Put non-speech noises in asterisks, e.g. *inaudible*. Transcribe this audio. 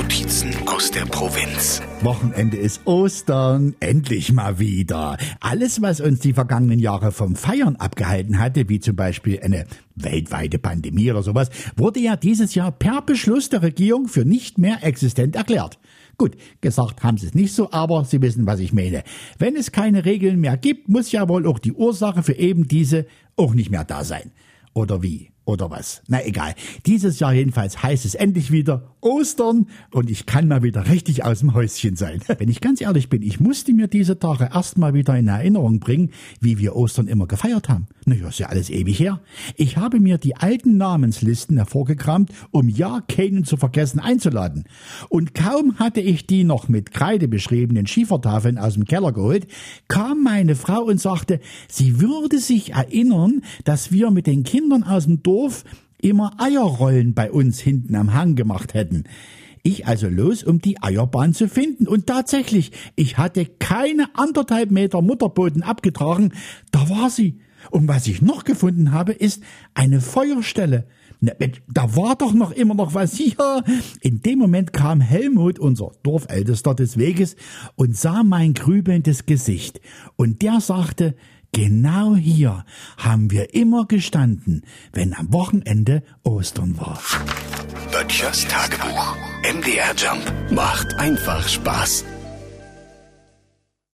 Notizen aus der Provinz. Wochenende ist Ostern, endlich mal wieder. Alles, was uns die vergangenen Jahre vom Feiern abgehalten hatte, wie zum Beispiel eine weltweite Pandemie oder sowas, wurde ja dieses Jahr per Beschluss der Regierung für nicht mehr existent erklärt. Gut, gesagt haben sie es nicht so, aber Sie wissen, was ich meine. Wenn es keine Regeln mehr gibt, muss ja wohl auch die Ursache für eben diese auch nicht mehr da sein. Oder wie? Oder was? Na egal. Dieses Jahr jedenfalls heißt es endlich wieder Ostern und ich kann mal wieder richtig aus dem Häuschen sein. *laughs* Wenn ich ganz ehrlich bin, ich musste mir diese Tage erstmal wieder in Erinnerung bringen, wie wir Ostern immer gefeiert haben. Naja, ist ja alles ewig her. Ich habe mir die alten Namenslisten hervorgekramt, um ja keinen zu vergessen einzuladen. Und kaum hatte ich die noch mit Kreide beschriebenen Schiefertafeln aus dem Keller geholt, kam meine Frau und sagte, sie würde sich erinnern, dass wir mit den Kindern aus dem Dorf immer Eierrollen bei uns hinten am Hang gemacht hätten. Ich also los, um die Eierbahn zu finden. Und tatsächlich, ich hatte keine anderthalb Meter Mutterboden abgetragen. Da war sie. Und was ich noch gefunden habe, ist eine Feuerstelle. Na, da war doch noch immer noch was *laughs* hier. In dem Moment kam Helmut, unser Dorfältester des Weges, und sah mein grübelndes Gesicht. Und der sagte, Genau hier haben wir immer gestanden, wenn am Wochenende Ostern war. Böttchers Tagebuch. MDR Jump macht einfach Spaß.